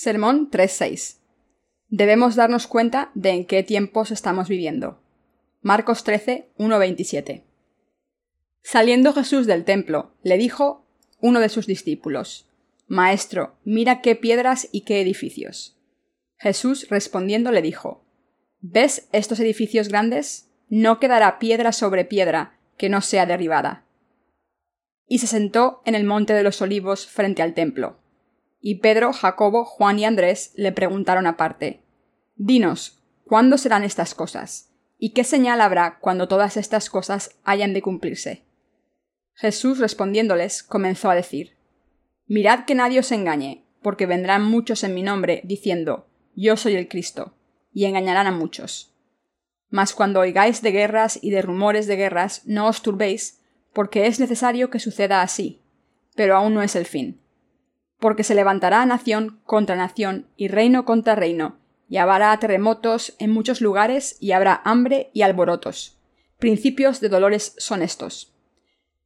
Sermón 3.6. Debemos darnos cuenta de en qué tiempos estamos viviendo. Marcos 13, 1.27. Saliendo Jesús del templo, le dijo uno de sus discípulos, Maestro, mira qué piedras y qué edificios. Jesús respondiendo le dijo, ¿Ves estos edificios grandes? No quedará piedra sobre piedra que no sea derribada. Y se sentó en el monte de los olivos frente al templo. Y Pedro, Jacobo, Juan y Andrés le preguntaron aparte, Dinos, ¿cuándo serán estas cosas? ¿Y qué señal habrá cuando todas estas cosas hayan de cumplirse? Jesús respondiéndoles comenzó a decir, Mirad que nadie os engañe, porque vendrán muchos en mi nombre, diciendo, Yo soy el Cristo, y engañarán a muchos. Mas cuando oigáis de guerras y de rumores de guerras, no os turbéis, porque es necesario que suceda así, pero aún no es el fin porque se levantará nación contra nación y reino contra reino, y habrá terremotos en muchos lugares y habrá hambre y alborotos. Principios de dolores son estos.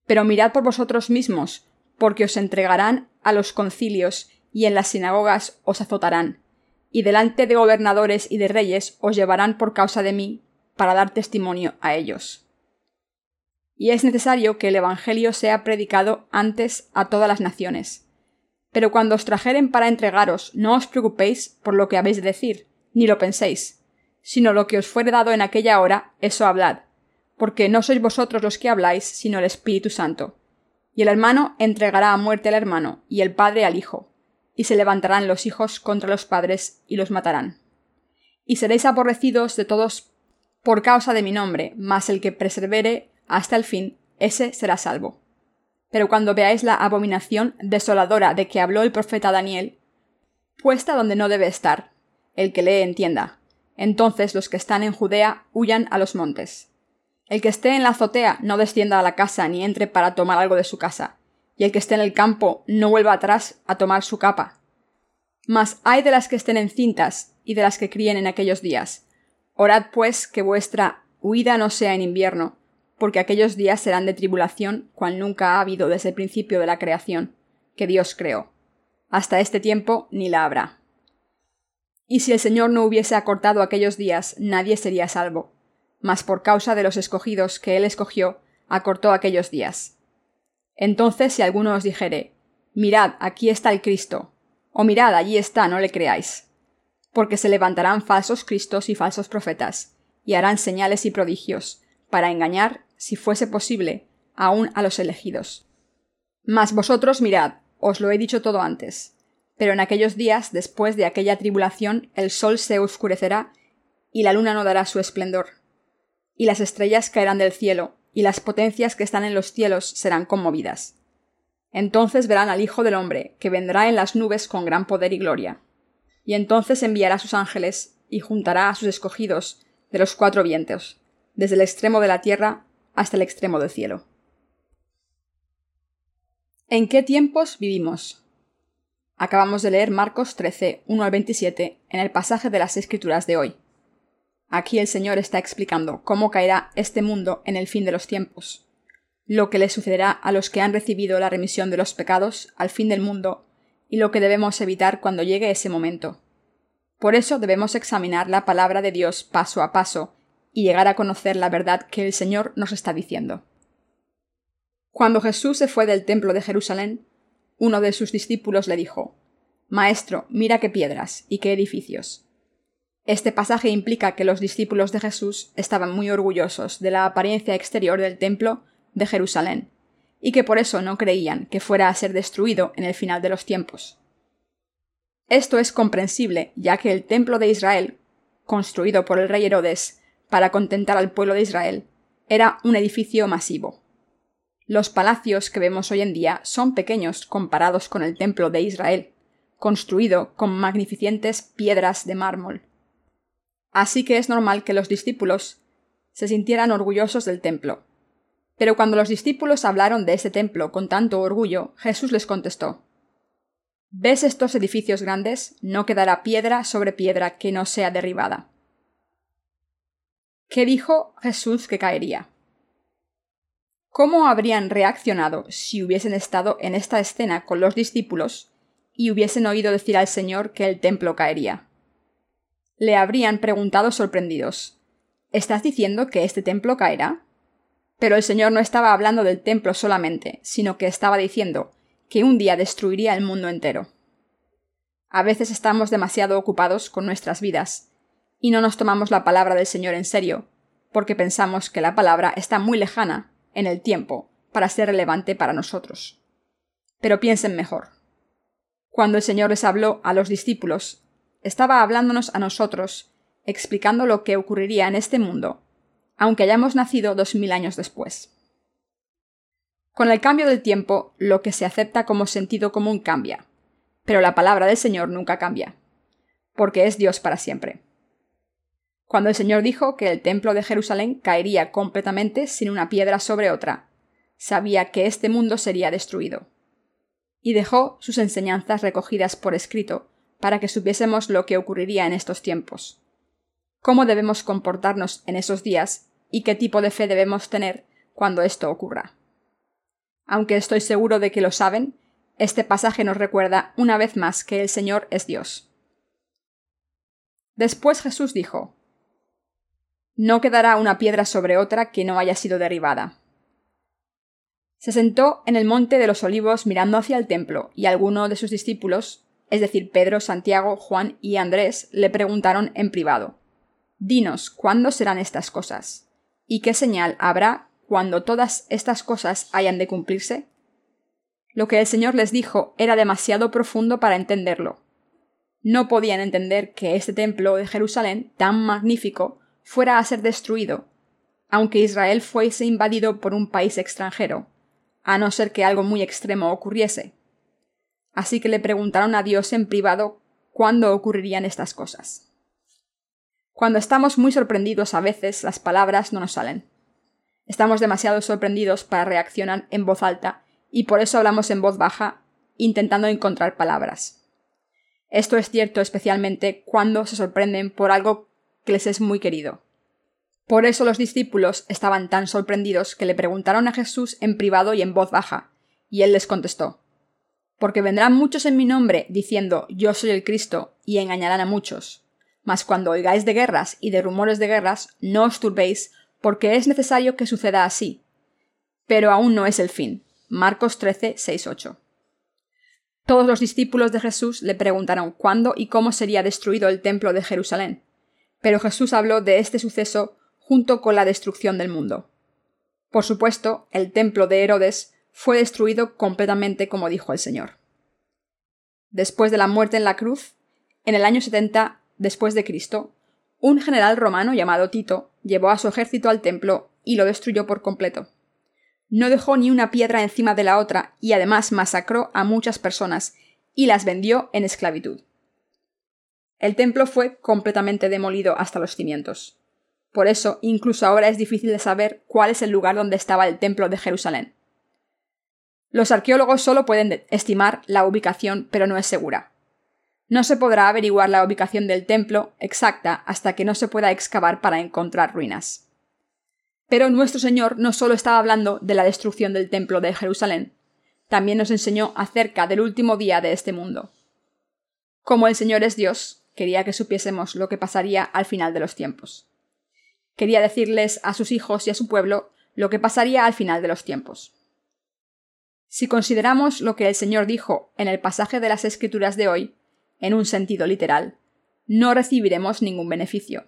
Pero mirad por vosotros mismos, porque os entregarán a los concilios y en las sinagogas os azotarán, y delante de gobernadores y de reyes os llevarán por causa de mí, para dar testimonio a ellos. Y es necesario que el Evangelio sea predicado antes a todas las naciones pero cuando os trajeren para entregaros, no os preocupéis por lo que habéis de decir, ni lo penséis, sino lo que os fuere dado en aquella hora, eso hablad, porque no sois vosotros los que habláis, sino el Espíritu Santo. Y el hermano entregará a muerte al hermano, y el padre al hijo, y se levantarán los hijos contra los padres, y los matarán. Y seréis aborrecidos de todos por causa de mi nombre, mas el que persevere hasta el fin, ese será salvo. Pero cuando veáis la abominación desoladora de que habló el profeta Daniel, puesta donde no debe estar, el que lee entienda. Entonces los que están en Judea huyan a los montes. El que esté en la azotea no descienda a la casa ni entre para tomar algo de su casa, y el que esté en el campo no vuelva atrás a tomar su capa. Mas hay de las que estén encintas y de las que críen en aquellos días. Orad pues que vuestra huida no sea en invierno, porque aquellos días serán de tribulación cual nunca ha habido desde el principio de la creación, que Dios creó. Hasta este tiempo ni la habrá. Y si el Señor no hubiese acortado aquellos días, nadie sería salvo, mas por causa de los escogidos que Él escogió, acortó aquellos días. Entonces si alguno os dijere, Mirad, aquí está el Cristo, o mirad, allí está, no le creáis, porque se levantarán falsos Cristos y falsos profetas, y harán señales y prodigios, para engañar si fuese posible, aun a los elegidos. Mas vosotros mirad, os lo he dicho todo antes. Pero en aquellos días, después de aquella tribulación, el sol se oscurecerá, y la luna no dará su esplendor. Y las estrellas caerán del cielo, y las potencias que están en los cielos serán conmovidas. Entonces verán al Hijo del hombre, que vendrá en las nubes con gran poder y gloria. Y entonces enviará sus ángeles, y juntará a sus escogidos de los cuatro vientos, desde el extremo de la tierra hasta el extremo del cielo. ¿En qué tiempos vivimos? Acabamos de leer Marcos 13, 1 al 27 en el pasaje de las Escrituras de hoy. Aquí el Señor está explicando cómo caerá este mundo en el fin de los tiempos, lo que le sucederá a los que han recibido la remisión de los pecados al fin del mundo y lo que debemos evitar cuando llegue ese momento. Por eso debemos examinar la palabra de Dios paso a paso y llegar a conocer la verdad que el Señor nos está diciendo. Cuando Jesús se fue del templo de Jerusalén, uno de sus discípulos le dijo Maestro, mira qué piedras y qué edificios. Este pasaje implica que los discípulos de Jesús estaban muy orgullosos de la apariencia exterior del templo de Jerusalén, y que por eso no creían que fuera a ser destruido en el final de los tiempos. Esto es comprensible, ya que el templo de Israel, construido por el rey Herodes para contentar al pueblo de Israel, era un edificio masivo. Los palacios que vemos hoy en día son pequeños comparados con el templo de Israel, construido con magnificentes piedras de mármol. Así que es normal que los discípulos se sintieran orgullosos del templo. Pero cuando los discípulos hablaron de ese templo con tanto orgullo, Jesús les contestó ¿Ves estos edificios grandes? No quedará piedra sobre piedra que no sea derribada. ¿Qué dijo Jesús que caería? ¿Cómo habrían reaccionado si hubiesen estado en esta escena con los discípulos y hubiesen oído decir al Señor que el templo caería. Le habrían preguntado sorprendidos ¿Estás diciendo que este templo caerá? Pero el Señor no estaba hablando del templo solamente, sino que estaba diciendo que un día destruiría el mundo entero. A veces estamos demasiado ocupados con nuestras vidas, y no nos tomamos la palabra del Señor en serio, porque pensamos que la palabra está muy lejana, en el tiempo, para ser relevante para nosotros. Pero piensen mejor. Cuando el Señor les habló a los discípulos, estaba hablándonos a nosotros, explicando lo que ocurriría en este mundo, aunque hayamos nacido dos mil años después. Con el cambio del tiempo, lo que se acepta como sentido común cambia, pero la palabra del Señor nunca cambia, porque es Dios para siempre. Cuando el Señor dijo que el templo de Jerusalén caería completamente sin una piedra sobre otra, sabía que este mundo sería destruido. Y dejó sus enseñanzas recogidas por escrito para que supiésemos lo que ocurriría en estos tiempos, cómo debemos comportarnos en esos días y qué tipo de fe debemos tener cuando esto ocurra. Aunque estoy seguro de que lo saben, este pasaje nos recuerda una vez más que el Señor es Dios. Después Jesús dijo, no quedará una piedra sobre otra que no haya sido derribada. Se sentó en el monte de los olivos mirando hacia el templo, y algunos de sus discípulos, es decir, Pedro, Santiago, Juan y Andrés, le preguntaron en privado Dinos, ¿cuándo serán estas cosas? ¿Y qué señal habrá cuando todas estas cosas hayan de cumplirse? Lo que el Señor les dijo era demasiado profundo para entenderlo. No podían entender que este templo de Jerusalén, tan magnífico, fuera a ser destruido, aunque Israel fuese invadido por un país extranjero, a no ser que algo muy extremo ocurriese. Así que le preguntaron a Dios en privado cuándo ocurrirían estas cosas. Cuando estamos muy sorprendidos a veces las palabras no nos salen. Estamos demasiado sorprendidos para reaccionar en voz alta y por eso hablamos en voz baja intentando encontrar palabras. Esto es cierto especialmente cuando se sorprenden por algo que les es muy querido. Por eso los discípulos estaban tan sorprendidos que le preguntaron a Jesús en privado y en voz baja, y él les contestó Porque vendrán muchos en mi nombre diciendo Yo soy el Cristo, y engañarán a muchos. Mas cuando oigáis de guerras y de rumores de guerras, no os turbéis, porque es necesario que suceda así. Pero aún no es el fin. Marcos 13, 6, 8. Todos los discípulos de Jesús le preguntaron cuándo y cómo sería destruido el templo de Jerusalén pero Jesús habló de este suceso junto con la destrucción del mundo. Por supuesto, el templo de Herodes fue destruido completamente como dijo el Señor. Después de la muerte en la cruz, en el año 70 después de Cristo, un general romano llamado Tito llevó a su ejército al templo y lo destruyó por completo. No dejó ni una piedra encima de la otra y además masacró a muchas personas y las vendió en esclavitud. El templo fue completamente demolido hasta los cimientos. Por eso, incluso ahora es difícil de saber cuál es el lugar donde estaba el templo de Jerusalén. Los arqueólogos solo pueden estimar la ubicación, pero no es segura. No se podrá averiguar la ubicación del templo exacta hasta que no se pueda excavar para encontrar ruinas. Pero nuestro Señor no solo estaba hablando de la destrucción del templo de Jerusalén, también nos enseñó acerca del último día de este mundo. Como el Señor es Dios, quería que supiésemos lo que pasaría al final de los tiempos. Quería decirles a sus hijos y a su pueblo lo que pasaría al final de los tiempos. Si consideramos lo que el Señor dijo en el pasaje de las Escrituras de hoy, en un sentido literal, no recibiremos ningún beneficio.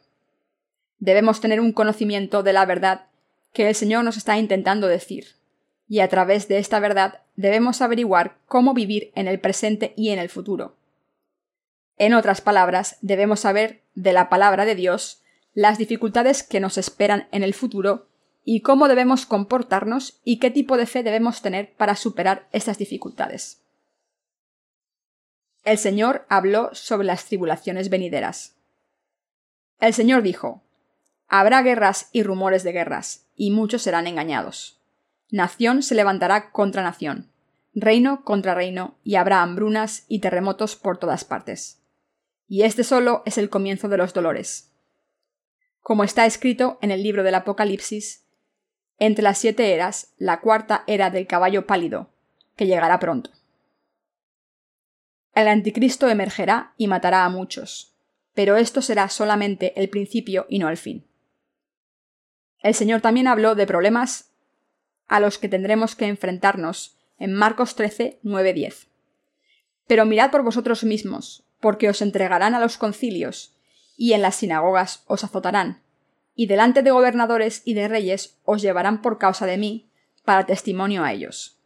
Debemos tener un conocimiento de la verdad que el Señor nos está intentando decir, y a través de esta verdad debemos averiguar cómo vivir en el presente y en el futuro. En otras palabras, debemos saber de la palabra de Dios las dificultades que nos esperan en el futuro y cómo debemos comportarnos y qué tipo de fe debemos tener para superar estas dificultades. El Señor habló sobre las tribulaciones venideras. El Señor dijo, Habrá guerras y rumores de guerras, y muchos serán engañados. Nación se levantará contra nación, reino contra reino, y habrá hambrunas y terremotos por todas partes y este solo es el comienzo de los dolores. Como está escrito en el libro del Apocalipsis, entre las siete eras, la cuarta era del caballo pálido, que llegará pronto. El anticristo emergerá y matará a muchos, pero esto será solamente el principio y no el fin. El Señor también habló de problemas a los que tendremos que enfrentarnos en Marcos 13, 9, 10. Pero mirad por vosotros mismos, porque os entregarán a los concilios, y en las sinagogas os azotarán, y delante de gobernadores y de reyes os llevarán por causa de mí, para testimonio a ellos.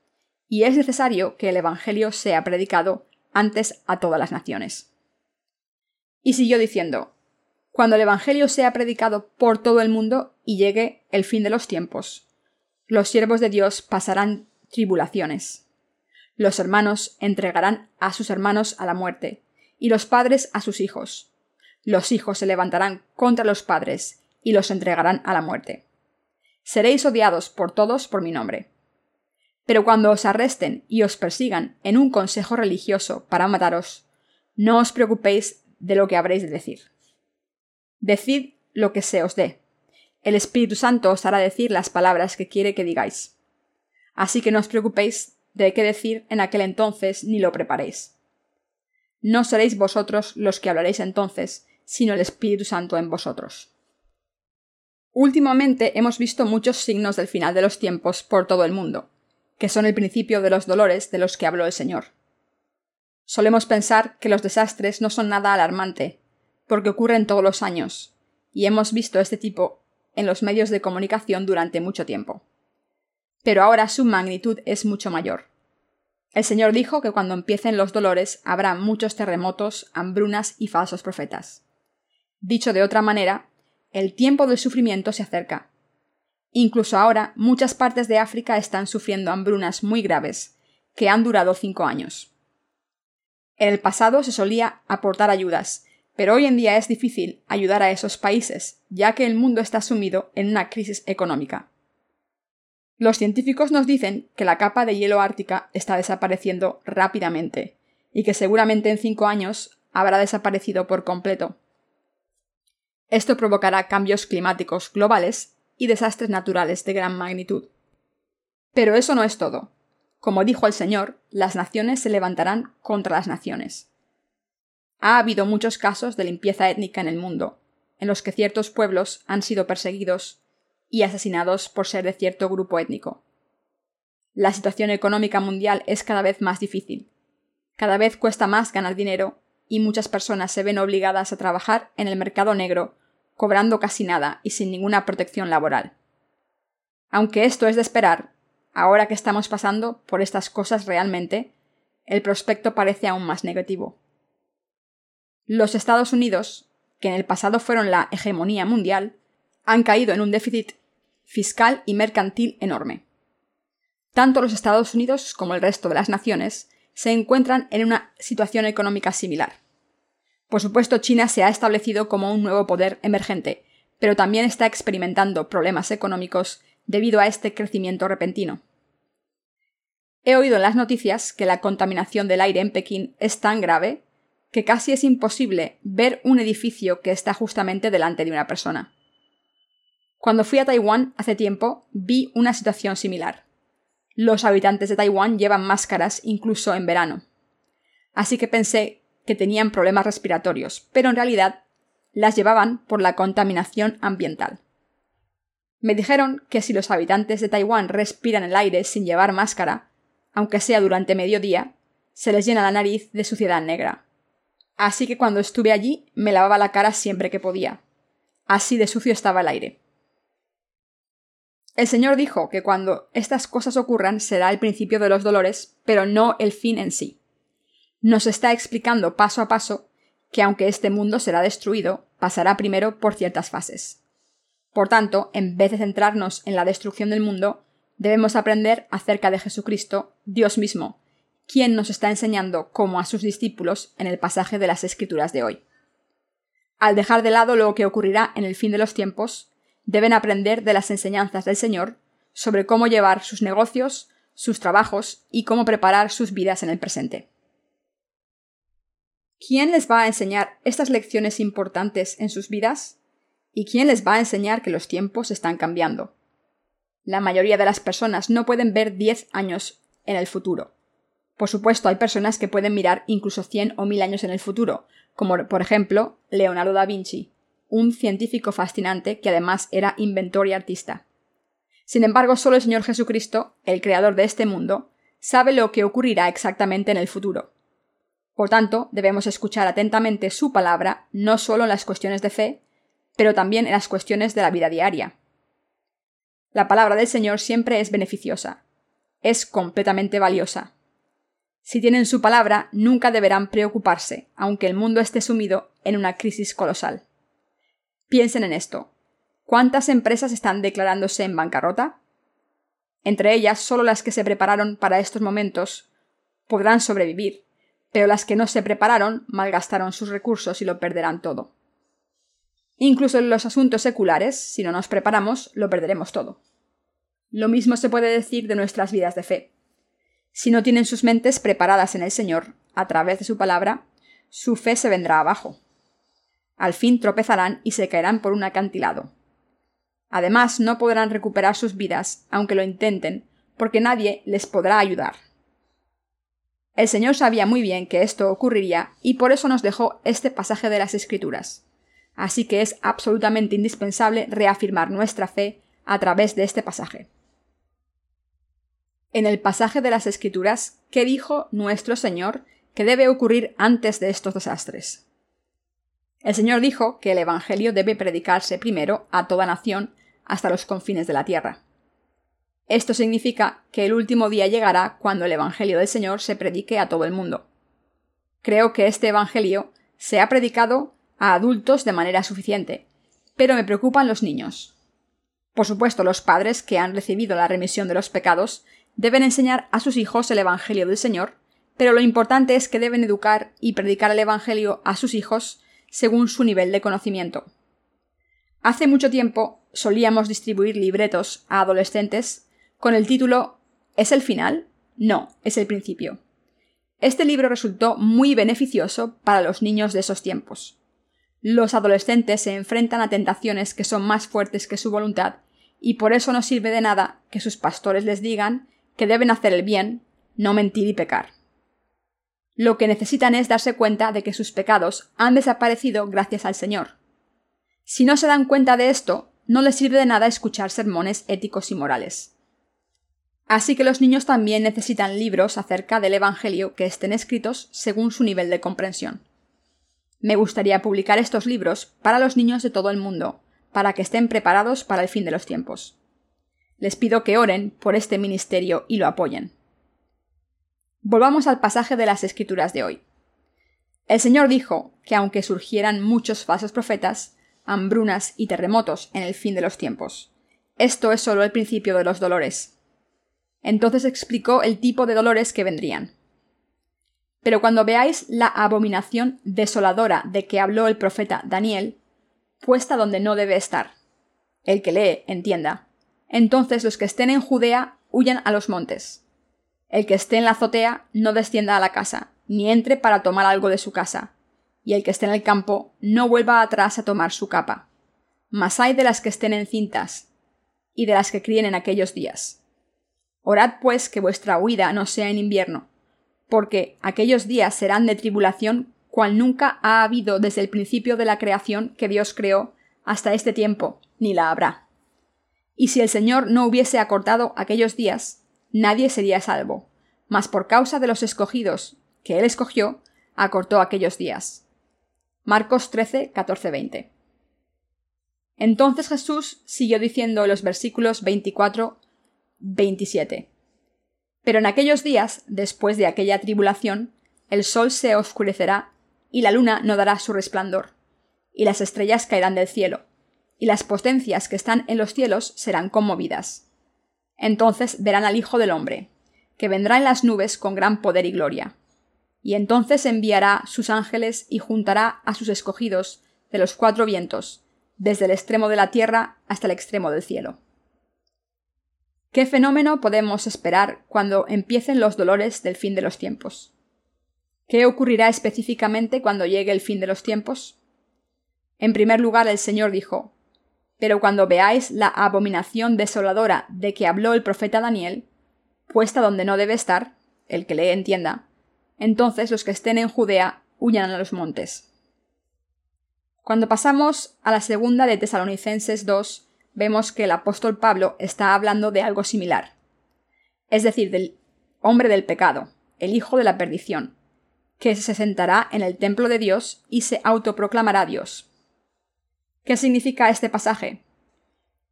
Y es necesario que el Evangelio sea predicado antes a todas las naciones. Y siguió diciendo, cuando el Evangelio sea predicado por todo el mundo y llegue el fin de los tiempos, los siervos de Dios pasarán tribulaciones. Los hermanos entregarán a sus hermanos a la muerte, y los padres a sus hijos. Los hijos se levantarán contra los padres, y los entregarán a la muerte. Seréis odiados por todos por mi nombre. Pero cuando os arresten y os persigan en un consejo religioso para mataros, no os preocupéis de lo que habréis de decir. Decid lo que se os dé. El Espíritu Santo os hará decir las palabras que quiere que digáis. Así que no os preocupéis de qué decir en aquel entonces ni lo preparéis. No seréis vosotros los que hablaréis entonces, sino el Espíritu Santo en vosotros. Últimamente hemos visto muchos signos del final de los tiempos por todo el mundo, que son el principio de los dolores de los que habló el Señor. Solemos pensar que los desastres no son nada alarmante, porque ocurren todos los años, y hemos visto este tipo en los medios de comunicación durante mucho tiempo. Pero ahora su magnitud es mucho mayor. El Señor dijo que cuando empiecen los dolores habrá muchos terremotos, hambrunas y falsos profetas. Dicho de otra manera, el tiempo del sufrimiento se acerca. Incluso ahora muchas partes de África están sufriendo hambrunas muy graves, que han durado cinco años. En el pasado se solía aportar ayudas, pero hoy en día es difícil ayudar a esos países, ya que el mundo está sumido en una crisis económica. Los científicos nos dicen que la capa de hielo ártica está desapareciendo rápidamente, y que seguramente en cinco años habrá desaparecido por completo. Esto provocará cambios climáticos globales y desastres naturales de gran magnitud. Pero eso no es todo. Como dijo el Señor, las naciones se levantarán contra las naciones. Ha habido muchos casos de limpieza étnica en el mundo, en los que ciertos pueblos han sido perseguidos y asesinados por ser de cierto grupo étnico. La situación económica mundial es cada vez más difícil. Cada vez cuesta más ganar dinero y muchas personas se ven obligadas a trabajar en el mercado negro, cobrando casi nada y sin ninguna protección laboral. Aunque esto es de esperar, ahora que estamos pasando por estas cosas realmente, el prospecto parece aún más negativo. Los Estados Unidos, que en el pasado fueron la hegemonía mundial, han caído en un déficit fiscal y mercantil enorme. Tanto los Estados Unidos como el resto de las naciones se encuentran en una situación económica similar. Por supuesto, China se ha establecido como un nuevo poder emergente, pero también está experimentando problemas económicos debido a este crecimiento repentino. He oído en las noticias que la contaminación del aire en Pekín es tan grave que casi es imposible ver un edificio que está justamente delante de una persona. Cuando fui a Taiwán hace tiempo, vi una situación similar. Los habitantes de Taiwán llevan máscaras incluso en verano. Así que pensé que tenían problemas respiratorios, pero en realidad las llevaban por la contaminación ambiental. Me dijeron que si los habitantes de Taiwán respiran el aire sin llevar máscara, aunque sea durante mediodía, se les llena la nariz de suciedad negra así que cuando estuve allí me lavaba la cara siempre que podía. Así de sucio estaba el aire. El Señor dijo que cuando estas cosas ocurran será el principio de los dolores, pero no el fin en sí. Nos está explicando paso a paso que aunque este mundo será destruido, pasará primero por ciertas fases. Por tanto, en vez de centrarnos en la destrucción del mundo, debemos aprender acerca de Jesucristo, Dios mismo, quien nos está enseñando como a sus discípulos en el pasaje de las Escrituras de hoy. Al dejar de lado lo que ocurrirá en el fin de los tiempos, deben aprender de las enseñanzas del Señor sobre cómo llevar sus negocios, sus trabajos y cómo preparar sus vidas en el presente. ¿Quién les va a enseñar estas lecciones importantes en sus vidas? ¿Y quién les va a enseñar que los tiempos están cambiando? La mayoría de las personas no pueden ver diez años en el futuro Por supuesto, hay personas que pueden mirar incluso 100 o 1000 años en el futuro, como por ejemplo Leonardo da Vinci, un científico fascinante que además era inventor y artista. Sin embargo, solo el Señor Jesucristo, el creador de este mundo, sabe lo que ocurrirá exactamente en el futuro. Por tanto, debemos escuchar atentamente su palabra, no solo en las cuestiones de fe, pero también en las cuestiones de la vida diaria. La palabra del Señor siempre es beneficiosa, es completamente valiosa. Si tienen su palabra, nunca deberán preocuparse, aunque el mundo esté sumido en una crisis colosal. Piensen en esto. ¿Cuántas empresas están declarándose en bancarrota? Entre ellas, solo las que se prepararon para estos momentos podrán sobrevivir, pero las que no se prepararon malgastaron sus recursos y lo perderán todo. Incluso en los asuntos seculares, si no nos preparamos, lo perderemos todo. Lo mismo se puede decir de nuestras vidas de fe. Si no tienen sus mentes preparadas en el Señor, a través de su palabra, su fe se vendrá abajo. Al fin tropezarán y se caerán por un acantilado. Además, no podrán recuperar sus vidas, aunque lo intenten, porque nadie les podrá ayudar. El Señor sabía muy bien que esto ocurriría y por eso nos dejó este pasaje de las Escrituras. Así que es absolutamente indispensable reafirmar nuestra fe a través de este pasaje. En el pasaje de las Escrituras, ¿qué dijo nuestro Señor que debe ocurrir antes de estos desastres? El Señor dijo que el Evangelio debe predicarse primero a toda nación hasta los confines de la tierra. Esto significa que el último día llegará cuando el Evangelio del Señor se predique a todo el mundo. Creo que este Evangelio se ha predicado a adultos de manera suficiente, pero me preocupan los niños. Por supuesto, los padres que han recibido la remisión de los pecados deben enseñar a sus hijos el Evangelio del Señor, pero lo importante es que deben educar y predicar el Evangelio a sus hijos según su nivel de conocimiento. Hace mucho tiempo solíamos distribuir libretos a adolescentes con el título ¿Es el final? No, es el principio. Este libro resultó muy beneficioso para los niños de esos tiempos. Los adolescentes se enfrentan a tentaciones que son más fuertes que su voluntad, y por eso no sirve de nada que sus pastores les digan que deben hacer el bien, no mentir y pecar. Lo que necesitan es darse cuenta de que sus pecados han desaparecido gracias al Señor. Si no se dan cuenta de esto, no les sirve de nada escuchar sermones éticos y morales. Así que los niños también necesitan libros acerca del Evangelio que estén escritos según su nivel de comprensión. Me gustaría publicar estos libros para los niños de todo el mundo, para que estén preparados para el fin de los tiempos. Les pido que oren por este ministerio y lo apoyen. Volvamos al pasaje de las Escrituras de hoy. El Señor dijo que aunque surgieran muchos falsos profetas, hambrunas y terremotos en el fin de los tiempos, esto es solo el principio de los dolores, entonces explicó el tipo de dolores que vendrían. Pero cuando veáis la abominación desoladora de que habló el profeta Daniel, puesta donde no debe estar, el que lee entienda, entonces los que estén en Judea huyan a los montes. El que esté en la azotea no descienda a la casa, ni entre para tomar algo de su casa, y el que esté en el campo no vuelva atrás a tomar su capa. Mas hay de las que estén encintas, y de las que críen en aquellos días. Orad pues que vuestra huida no sea en invierno, porque aquellos días serán de tribulación cual nunca ha habido desde el principio de la creación que Dios creó hasta este tiempo, ni la habrá. Y si el Señor no hubiese acortado aquellos días, nadie sería salvo, mas por causa de los escogidos que Él escogió, acortó aquellos días. Marcos 13, 14, 20. Entonces Jesús siguió diciendo en los versículos 24 27. Pero en aquellos días, después de aquella tribulación, el sol se oscurecerá, y la luna no dará su resplandor, y las estrellas caerán del cielo, y las potencias que están en los cielos serán conmovidas. Entonces verán al Hijo del Hombre, que vendrá en las nubes con gran poder y gloria. Y entonces enviará sus ángeles y juntará a sus escogidos de los cuatro vientos, desde el extremo de la tierra hasta el extremo del cielo. ¿Qué fenómeno podemos esperar cuando empiecen los dolores del fin de los tiempos? ¿Qué ocurrirá específicamente cuando llegue el fin de los tiempos? En primer lugar, el Señor dijo, Pero cuando veáis la abominación desoladora de que habló el profeta Daniel, puesta donde no debe estar, el que le entienda, entonces los que estén en Judea huyan a los montes. Cuando pasamos a la segunda de Tesalonicenses 2, vemos que el apóstol Pablo está hablando de algo similar, es decir, del hombre del pecado, el hijo de la perdición, que se sentará en el templo de Dios y se autoproclamará Dios. ¿Qué significa este pasaje?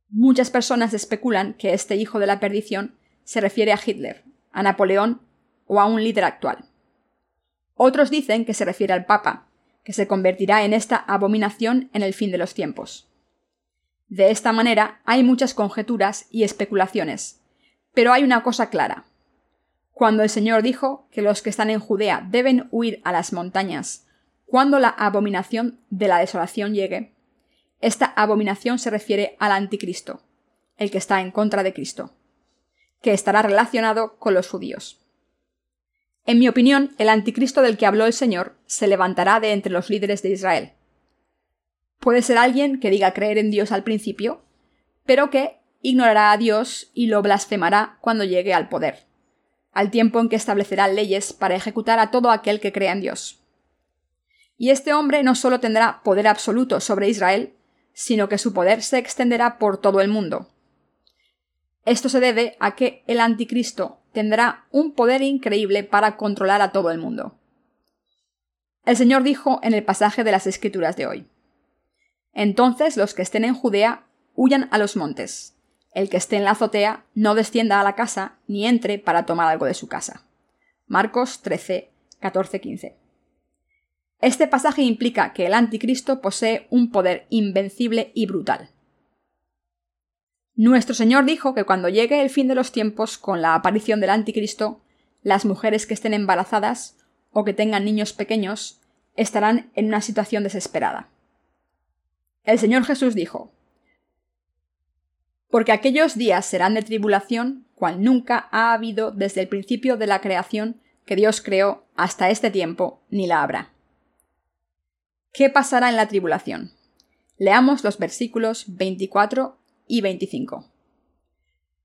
Muchas personas especulan que este hijo de la perdición se refiere a Hitler, a Napoleón o a un líder actual. Otros dicen que se refiere al Papa, que se convertirá en esta abominación en el fin de los tiempos. De esta manera hay muchas conjeturas y especulaciones, pero hay una cosa clara. Cuando el Señor dijo que los que están en Judea deben huir a las montañas cuando la abominación de la desolación llegue, esta abominación se refiere al anticristo, el que está en contra de Cristo, que estará relacionado con los judíos. En mi opinión, el anticristo del que habló el Señor se levantará de entre los líderes de Israel. Puede ser alguien que diga creer en Dios al principio, pero que ignorará a Dios y lo blasfemará cuando llegue al poder, al tiempo en que establecerá leyes para ejecutar a todo aquel que crea en Dios. Y este hombre no solo tendrá poder absoluto sobre Israel, sino que su poder se extenderá por todo el mundo. Esto se debe a que el anticristo tendrá un poder increíble para controlar a todo el mundo. El Señor dijo en el pasaje de las Escrituras de hoy, Entonces los que estén en Judea huyan a los montes, el que esté en la azotea no descienda a la casa ni entre para tomar algo de su casa. Marcos 13, 14, 15. Este pasaje implica que el anticristo posee un poder invencible y brutal. Nuestro Señor dijo que cuando llegue el fin de los tiempos con la aparición del anticristo, las mujeres que estén embarazadas o que tengan niños pequeños estarán en una situación desesperada. El Señor Jesús dijo, Porque aquellos días serán de tribulación, cual nunca ha habido desde el principio de la creación que Dios creó hasta este tiempo, ni la habrá. ¿Qué pasará en la tribulación? Leamos los versículos 24 y 25.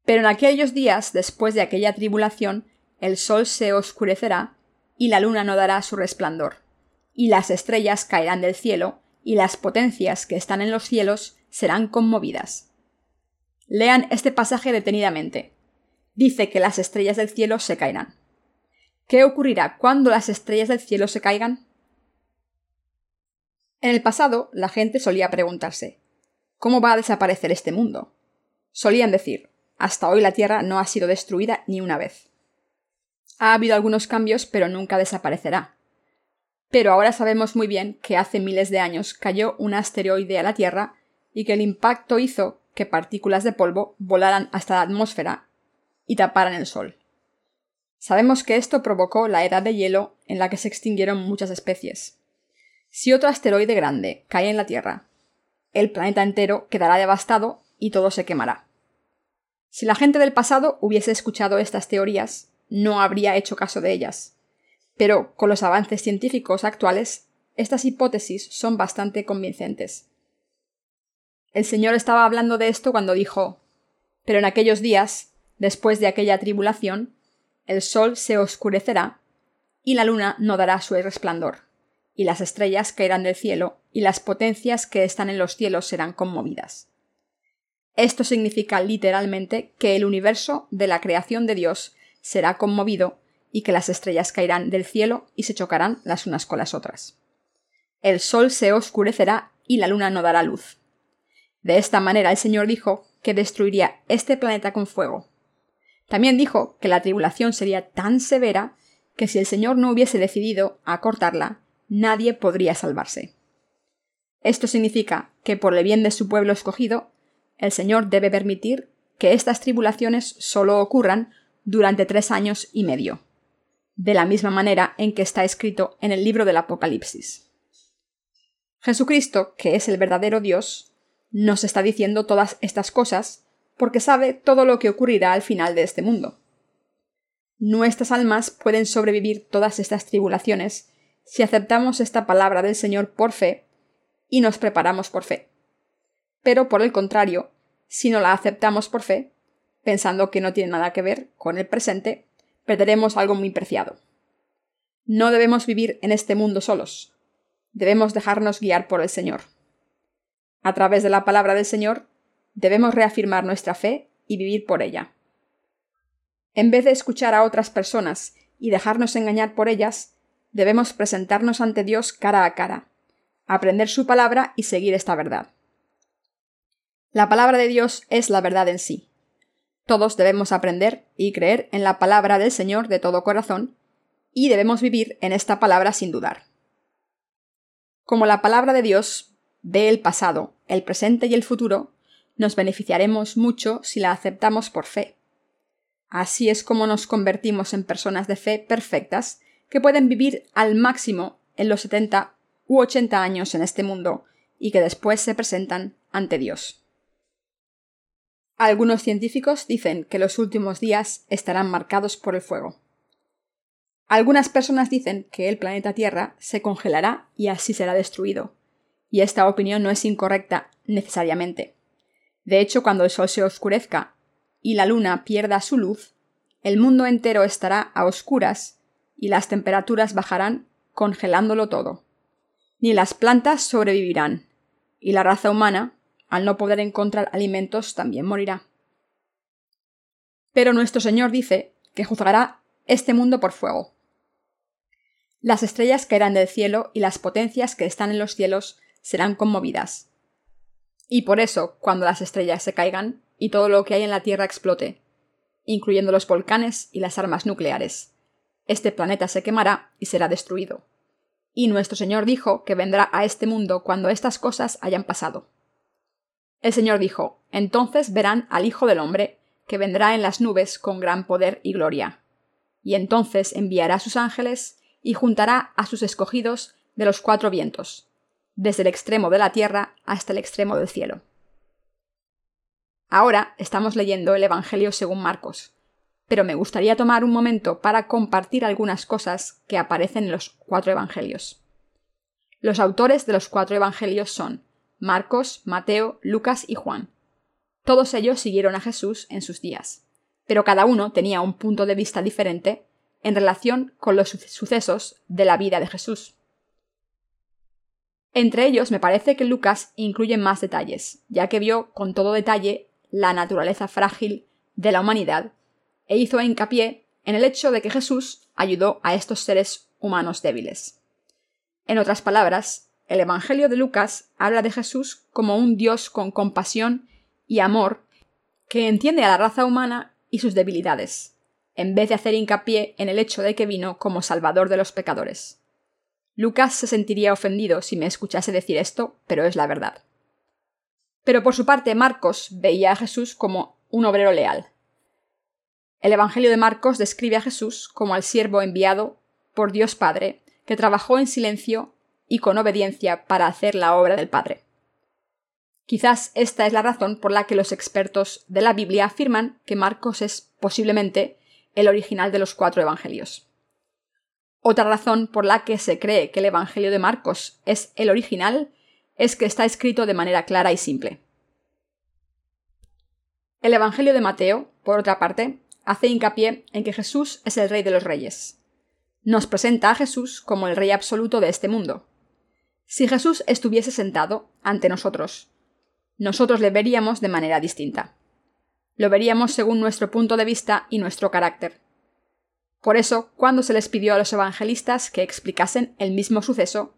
Pero en aquellos días, después de aquella tribulación, el sol se oscurecerá, y la luna no dará su resplandor, y las estrellas caerán del cielo, y las potencias que están en los cielos serán conmovidas. Lean este pasaje detenidamente. Dice que las estrellas del cielo se caerán. ¿Qué ocurrirá cuando las estrellas del cielo se caigan? En el pasado, la gente solía preguntarse ¿Cómo va a desaparecer este mundo? Solían decir, hasta hoy la Tierra no ha sido destruida ni una vez. Ha habido algunos cambios, pero nunca desaparecerá. Pero ahora sabemos muy bien que hace miles de años cayó un asteroide a la Tierra y que el impacto hizo que partículas de polvo volaran hasta la atmósfera y taparan el Sol. Sabemos que esto provocó la edad de hielo en la que se extinguieron muchas especies. Si otro asteroide grande cae en la Tierra el planeta entero quedará devastado y todo se quemará. Si la gente del pasado hubiese escuchado estas teorías, no habría hecho caso de ellas. Pero con los avances científicos actuales, estas hipótesis son bastante convincentes. El Señor estaba hablando de esto cuando dijo Pero en aquellos días, después de aquella tribulación, el sol se oscurecerá y la luna no dará su resplandor y las estrellas caerán del cielo, y las potencias que están en los cielos serán conmovidas. Esto significa literalmente que el universo de la creación de Dios será conmovido y que las estrellas caerán del cielo y se chocarán las unas con las otras. El sol se oscurecerá y la luna no dará luz. De esta manera el Señor dijo que destruiría este planeta con fuego. También dijo que la tribulación sería tan severa que si el Señor no hubiese decidido acortarla, nadie podría salvarse. Esto significa que por el bien de su pueblo escogido, el Señor debe permitir que estas tribulaciones solo ocurran durante tres años y medio, de la misma manera en que está escrito en el libro del Apocalipsis. Jesucristo, que es el verdadero Dios, nos está diciendo todas estas cosas porque sabe todo lo que ocurrirá al final de este mundo. Nuestras almas pueden sobrevivir todas estas tribulaciones si aceptamos esta palabra del Señor por fe y nos preparamos por fe. Pero por el contrario, si no la aceptamos por fe, pensando que no tiene nada que ver con el presente, perderemos algo muy preciado. No debemos vivir en este mundo solos. Debemos dejarnos guiar por el Señor. A través de la palabra del Señor, debemos reafirmar nuestra fe y vivir por ella. En vez de escuchar a otras personas y dejarnos engañar por ellas, debemos presentarnos ante Dios cara a cara, aprender su palabra y seguir esta verdad. La palabra de Dios es la verdad en sí. Todos debemos aprender y creer en la palabra del Señor de todo corazón, y debemos vivir en esta palabra sin dudar. Como la palabra de Dios ve el pasado, el presente y el futuro, nos beneficiaremos mucho si la aceptamos por fe. Así es como nos convertimos en personas de fe perfectas que pueden vivir al máximo en los 70 u 80 años en este mundo y que después se presentan ante Dios. Algunos científicos dicen que los últimos días estarán marcados por el fuego. Algunas personas dicen que el planeta Tierra se congelará y así será destruido. Y esta opinión no es incorrecta necesariamente. De hecho, cuando el Sol se oscurezca y la Luna pierda su luz, el mundo entero estará a oscuras y las temperaturas bajarán congelándolo todo. Ni las plantas sobrevivirán, y la raza humana al no poder encontrar alimentos, también morirá. Pero nuestro Señor dice que juzgará este mundo por fuego. Las estrellas caerán del cielo y las potencias que están en los cielos serán conmovidas. Y por eso, cuando las estrellas se caigan y todo lo que hay en la Tierra explote, incluyendo los volcanes y las armas nucleares, este planeta se quemará y será destruido. Y nuestro Señor dijo que vendrá a este mundo cuando estas cosas hayan pasado. El Señor dijo, Entonces verán al Hijo del Hombre, que vendrá en las nubes con gran poder y gloria. Y entonces enviará a sus ángeles y juntará a sus escogidos de los cuatro vientos, desde el extremo de la tierra hasta el extremo del cielo. Ahora estamos leyendo el Evangelio según Marcos, pero me gustaría tomar un momento para compartir algunas cosas que aparecen en los cuatro Evangelios. Los autores de los cuatro Evangelios son Marcos, Mateo, Lucas y Juan. Todos ellos siguieron a Jesús en sus días, pero cada uno tenía un punto de vista diferente en relación con los sucesos de la vida de Jesús. Entre ellos me parece que Lucas incluye más detalles, ya que vio con todo detalle la naturaleza frágil de la humanidad e hizo hincapié en el hecho de que Jesús ayudó a estos seres humanos débiles. En otras palabras, el Evangelio de Lucas habla de Jesús como un Dios con compasión y amor que entiende a la raza humana y sus debilidades, en vez de hacer hincapié en el hecho de que vino como Salvador de los pecadores. Lucas se sentiría ofendido si me escuchase decir esto, pero es la verdad. Pero por su parte Marcos veía a Jesús como un obrero leal. El Evangelio de Marcos describe a Jesús como al siervo enviado por Dios Padre, que trabajó en silencio y con obediencia para hacer la obra del Padre. Quizás esta es la razón por la que los expertos de la Biblia afirman que Marcos es posiblemente el original de los cuatro evangelios. Otra razón por la que se cree que el Evangelio de Marcos es el original es que está escrito de manera clara y simple. El Evangelio de Mateo, por otra parte, hace hincapié en que Jesús es el Rey de los Reyes. Nos presenta a Jesús como el Rey absoluto de este mundo, si Jesús estuviese sentado ante nosotros, nosotros le veríamos de manera distinta. Lo veríamos según nuestro punto de vista y nuestro carácter. Por eso, cuando se les pidió a los evangelistas que explicasen el mismo suceso,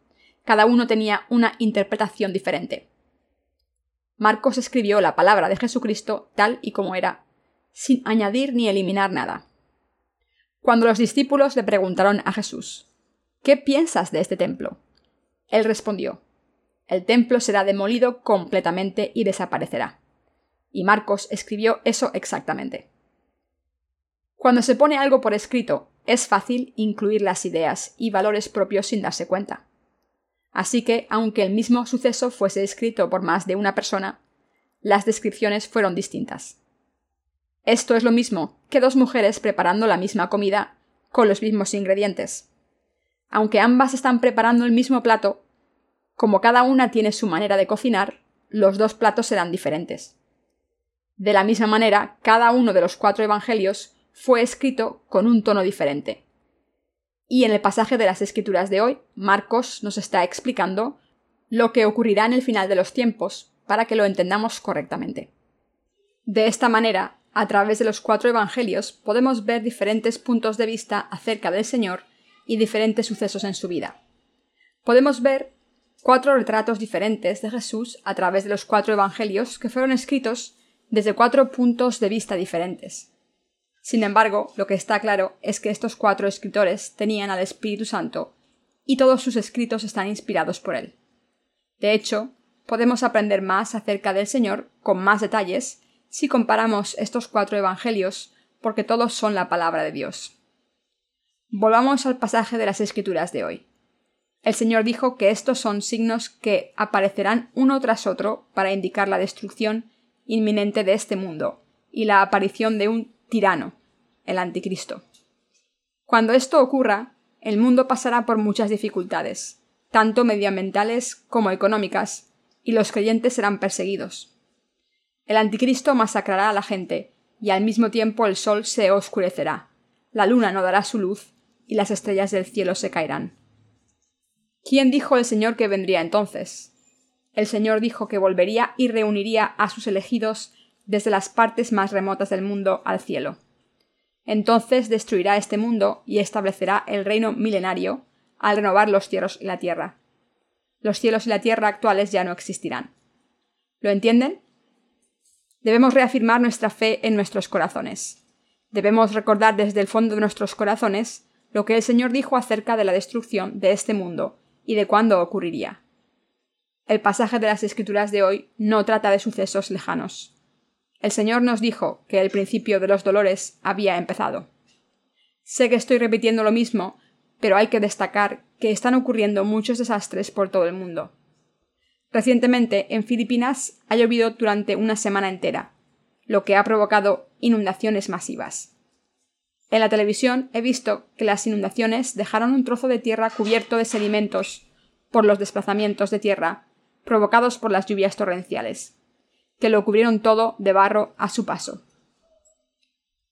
cada uno tenía una interpretación diferente. Marcos escribió la palabra de Jesucristo tal y como era, sin añadir ni eliminar nada. Cuando los discípulos le preguntaron a Jesús, ¿qué piensas de este templo? Él respondió, El templo será demolido completamente y desaparecerá. Y Marcos escribió eso exactamente. Cuando se pone algo por escrito, es fácil incluir las ideas y valores propios sin darse cuenta. Así que, aunque el mismo suceso fuese escrito por más de una persona, las descripciones fueron distintas. Esto es lo mismo que dos mujeres preparando la misma comida con los mismos ingredientes. Aunque ambas están preparando el mismo plato, como cada una tiene su manera de cocinar, los dos platos serán diferentes. De la misma manera, cada uno de los cuatro evangelios fue escrito con un tono diferente. Y en el pasaje de las Escrituras de hoy, Marcos nos está explicando lo que ocurrirá en el final de los tiempos, para que lo entendamos correctamente. De esta manera, a través de los cuatro Evangelios podemos ver diferentes puntos de vista acerca del Señor y diferentes sucesos en su vida. Podemos ver cuatro retratos diferentes de Jesús a través de los cuatro Evangelios que fueron escritos desde cuatro puntos de vista diferentes. Sin embargo, lo que está claro es que estos cuatro escritores tenían al Espíritu Santo y todos sus escritos están inspirados por él. De hecho, podemos aprender más acerca del Señor con más detalles si comparamos estos cuatro evangelios, porque todos son la palabra de Dios. Volvamos al pasaje de las Escrituras de hoy. El Señor dijo que estos son signos que aparecerán uno tras otro para indicar la destrucción inminente de este mundo y la aparición de un tirano, el anticristo. Cuando esto ocurra, el mundo pasará por muchas dificultades, tanto medioambientales como económicas, y los creyentes serán perseguidos. El anticristo masacrará a la gente, y al mismo tiempo el sol se oscurecerá, la luna no dará su luz, y las estrellas del cielo se caerán. ¿Quién dijo el Señor que vendría entonces? El Señor dijo que volvería y reuniría a sus elegidos desde las partes más remotas del mundo al cielo. Entonces destruirá este mundo y establecerá el reino milenario al renovar los cielos y la tierra. Los cielos y la tierra actuales ya no existirán. ¿Lo entienden? Debemos reafirmar nuestra fe en nuestros corazones. Debemos recordar desde el fondo de nuestros corazones lo que el Señor dijo acerca de la destrucción de este mundo y de cuándo ocurriría. El pasaje de las Escrituras de hoy no trata de sucesos lejanos. El Señor nos dijo que el principio de los dolores había empezado. Sé que estoy repitiendo lo mismo, pero hay que destacar que están ocurriendo muchos desastres por todo el mundo. Recientemente, en Filipinas ha llovido durante una semana entera, lo que ha provocado inundaciones masivas. En la televisión he visto que las inundaciones dejaron un trozo de tierra cubierto de sedimentos por los desplazamientos de tierra provocados por las lluvias torrenciales, que lo cubrieron todo de barro a su paso.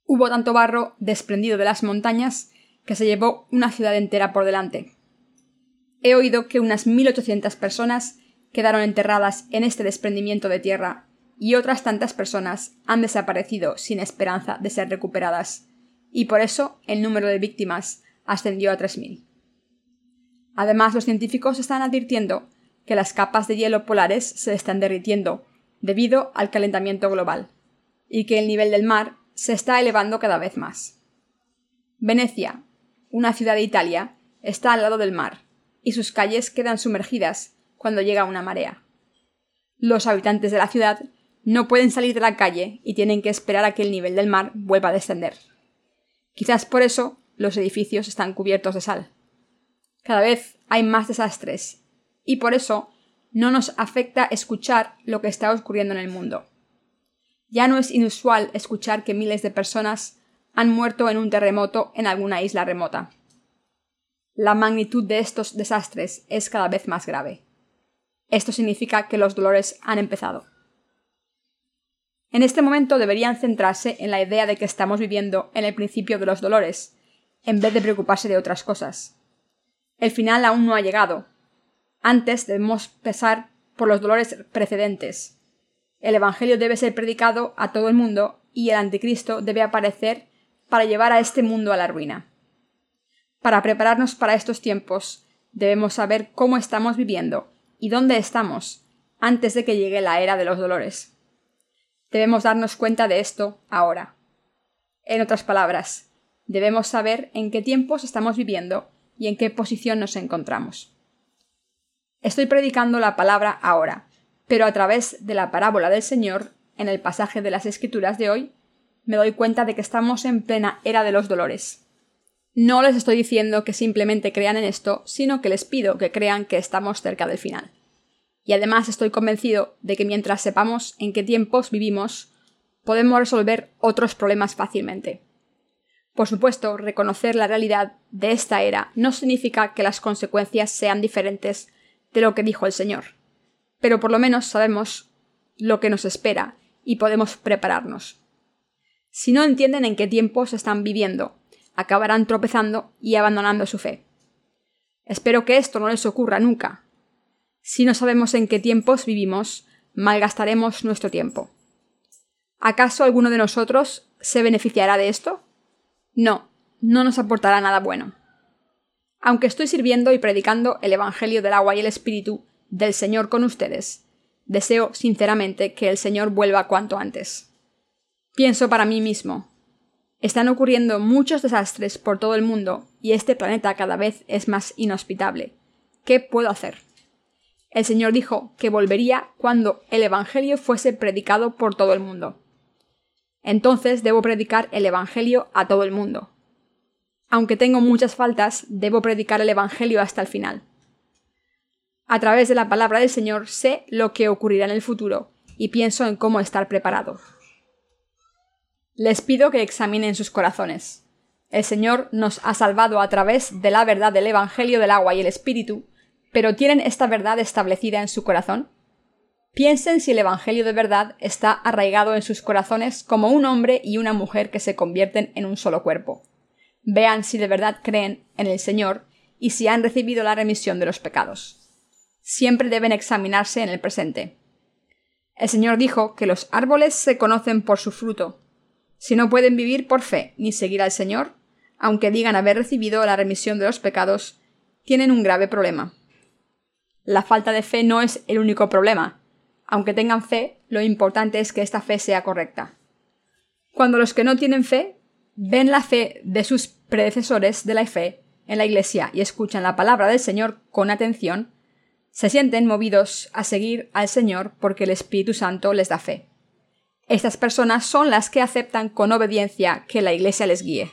Hubo tanto barro desprendido de las montañas que se llevó una ciudad entera por delante. He oído que unas 1.800 personas quedaron enterradas en este desprendimiento de tierra y otras tantas personas han desaparecido sin esperanza de ser recuperadas, y por eso el número de víctimas ascendió a 3.000. Además, los científicos están advirtiendo que las capas de hielo polares se están derritiendo debido al calentamiento global, y que el nivel del mar se está elevando cada vez más. Venecia, una ciudad de Italia, está al lado del mar, y sus calles quedan sumergidas cuando llega una marea. Los habitantes de la ciudad no pueden salir de la calle y tienen que esperar a que el nivel del mar vuelva a descender. Quizás por eso los edificios están cubiertos de sal. Cada vez hay más desastres y por eso no nos afecta escuchar lo que está ocurriendo en el mundo. Ya no es inusual escuchar que miles de personas han muerto en un terremoto en alguna isla remota. La magnitud de estos desastres es cada vez más grave. Esto significa que los dolores han empezado. En este momento deberían centrarse en la idea de que estamos viviendo en el principio de los dolores, en vez de preocuparse de otras cosas. El final aún no ha llegado. Antes debemos pesar por los dolores precedentes. El Evangelio debe ser predicado a todo el mundo y el anticristo debe aparecer para llevar a este mundo a la ruina. Para prepararnos para estos tiempos, debemos saber cómo estamos viviendo y dónde estamos antes de que llegue la era de los dolores. Debemos darnos cuenta de esto ahora. En otras palabras, debemos saber en qué tiempos estamos viviendo y en qué posición nos encontramos. Estoy predicando la palabra ahora, pero a través de la parábola del Señor, en el pasaje de las Escrituras de hoy, me doy cuenta de que estamos en plena era de los dolores. No les estoy diciendo que simplemente crean en esto, sino que les pido que crean que estamos cerca del final. Y además estoy convencido de que mientras sepamos en qué tiempos vivimos, podemos resolver otros problemas fácilmente. Por supuesto, reconocer la realidad de esta era no significa que las consecuencias sean diferentes de lo que dijo el Señor, pero por lo menos sabemos lo que nos espera y podemos prepararnos. Si no entienden en qué tiempos están viviendo, acabarán tropezando y abandonando su fe. Espero que esto no les ocurra nunca. Si no sabemos en qué tiempos vivimos, malgastaremos nuestro tiempo. ¿Acaso alguno de nosotros se beneficiará de esto? No, no nos aportará nada bueno. Aunque estoy sirviendo y predicando el Evangelio del agua y el Espíritu del Señor con ustedes, deseo sinceramente que el Señor vuelva cuanto antes. Pienso para mí mismo, están ocurriendo muchos desastres por todo el mundo y este planeta cada vez es más inhospitable. ¿Qué puedo hacer? El Señor dijo que volvería cuando el Evangelio fuese predicado por todo el mundo. Entonces debo predicar el Evangelio a todo el mundo. Aunque tengo muchas faltas, debo predicar el Evangelio hasta el final. A través de la palabra del Señor sé lo que ocurrirá en el futuro y pienso en cómo estar preparado. Les pido que examinen sus corazones. El Señor nos ha salvado a través de la verdad del Evangelio del agua y el Espíritu, pero ¿tienen esta verdad establecida en su corazón? Piensen si el Evangelio de verdad está arraigado en sus corazones como un hombre y una mujer que se convierten en un solo cuerpo. Vean si de verdad creen en el Señor y si han recibido la remisión de los pecados. Siempre deben examinarse en el presente. El Señor dijo que los árboles se conocen por su fruto, si no pueden vivir por fe ni seguir al Señor, aunque digan haber recibido la remisión de los pecados, tienen un grave problema. La falta de fe no es el único problema. Aunque tengan fe, lo importante es que esta fe sea correcta. Cuando los que no tienen fe ven la fe de sus predecesores de la fe en la Iglesia y escuchan la palabra del Señor con atención, se sienten movidos a seguir al Señor porque el Espíritu Santo les da fe. Estas personas son las que aceptan con obediencia que la Iglesia les guíe.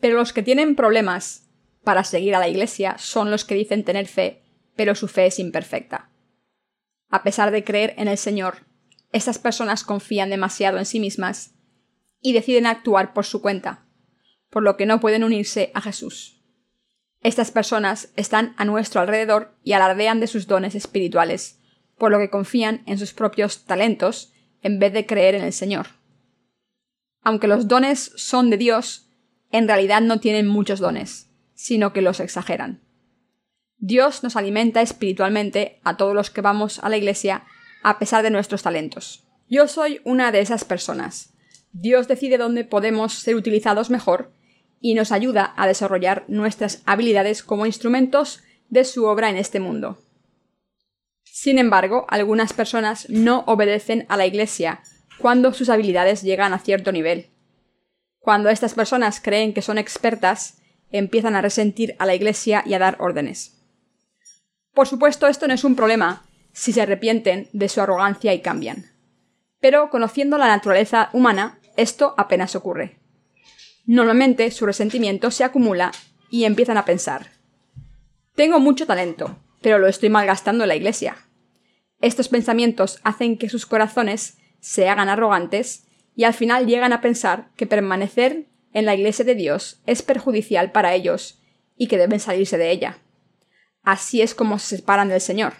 Pero los que tienen problemas para seguir a la Iglesia son los que dicen tener fe, pero su fe es imperfecta. A pesar de creer en el Señor, estas personas confían demasiado en sí mismas y deciden actuar por su cuenta, por lo que no pueden unirse a Jesús. Estas personas están a nuestro alrededor y alardean de sus dones espirituales, por lo que confían en sus propios talentos en vez de creer en el Señor. Aunque los dones son de Dios, en realidad no tienen muchos dones, sino que los exageran. Dios nos alimenta espiritualmente a todos los que vamos a la iglesia a pesar de nuestros talentos. Yo soy una de esas personas. Dios decide dónde podemos ser utilizados mejor y nos ayuda a desarrollar nuestras habilidades como instrumentos de su obra en este mundo. Sin embargo, algunas personas no obedecen a la Iglesia cuando sus habilidades llegan a cierto nivel. Cuando estas personas creen que son expertas, empiezan a resentir a la Iglesia y a dar órdenes. Por supuesto, esto no es un problema si se arrepienten de su arrogancia y cambian. Pero conociendo la naturaleza humana, esto apenas ocurre. Normalmente su resentimiento se acumula y empiezan a pensar Tengo mucho talento, pero lo estoy malgastando en la iglesia. Estos pensamientos hacen que sus corazones se hagan arrogantes y al final llegan a pensar que permanecer en la iglesia de Dios es perjudicial para ellos y que deben salirse de ella. Así es como se separan del Señor.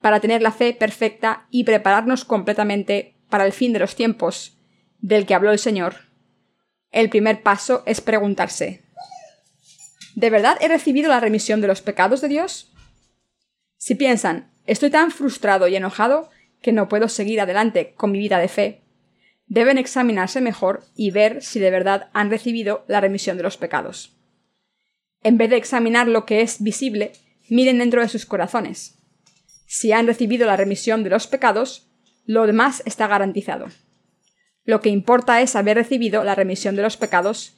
Para tener la fe perfecta y prepararnos completamente para el fin de los tiempos del que habló el Señor, el primer paso es preguntarse ¿De verdad he recibido la remisión de los pecados de Dios? Si piensan, estoy tan frustrado y enojado que no puedo seguir adelante con mi vida de fe, deben examinarse mejor y ver si de verdad han recibido la remisión de los pecados. En vez de examinar lo que es visible, miren dentro de sus corazones. Si han recibido la remisión de los pecados, lo demás está garantizado. Lo que importa es haber recibido la remisión de los pecados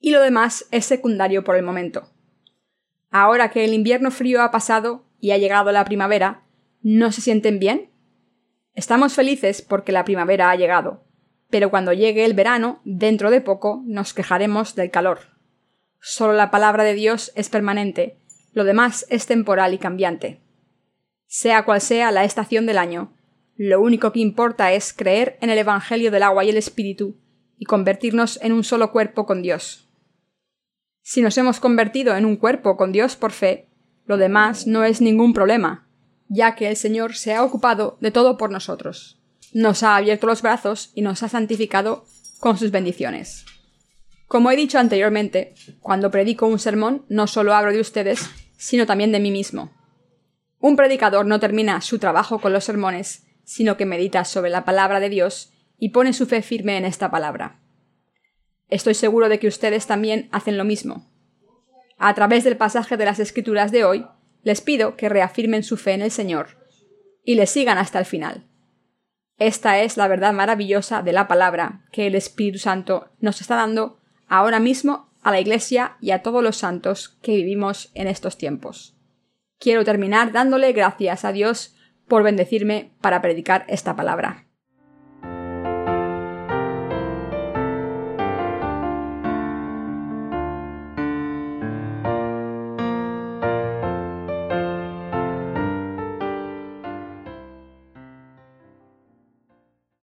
y lo demás es secundario por el momento. Ahora que el invierno frío ha pasado y ha llegado la primavera, ¿no se sienten bien? Estamos felices porque la primavera ha llegado, pero cuando llegue el verano, dentro de poco, nos quejaremos del calor. Solo la palabra de Dios es permanente, lo demás es temporal y cambiante. Sea cual sea la estación del año, lo único que importa es creer en el Evangelio del agua y el Espíritu y convertirnos en un solo cuerpo con Dios. Si nos hemos convertido en un cuerpo con Dios por fe, lo demás no es ningún problema, ya que el Señor se ha ocupado de todo por nosotros. nos ha abierto los brazos y nos ha santificado con sus bendiciones. Como he dicho anteriormente, cuando predico un sermón no solo hablo de ustedes, sino también de mí mismo. Un predicador no termina su trabajo con los sermones, sino que medita sobre la palabra de Dios y pone su fe firme en esta palabra. Estoy seguro de que ustedes también hacen lo mismo. A través del pasaje de las Escrituras de hoy, les pido que reafirmen su fe en el Señor y le sigan hasta el final. Esta es la verdad maravillosa de la palabra que el Espíritu Santo nos está dando ahora mismo a la Iglesia y a todos los santos que vivimos en estos tiempos. Quiero terminar dándole gracias a Dios por bendecirme para predicar esta palabra.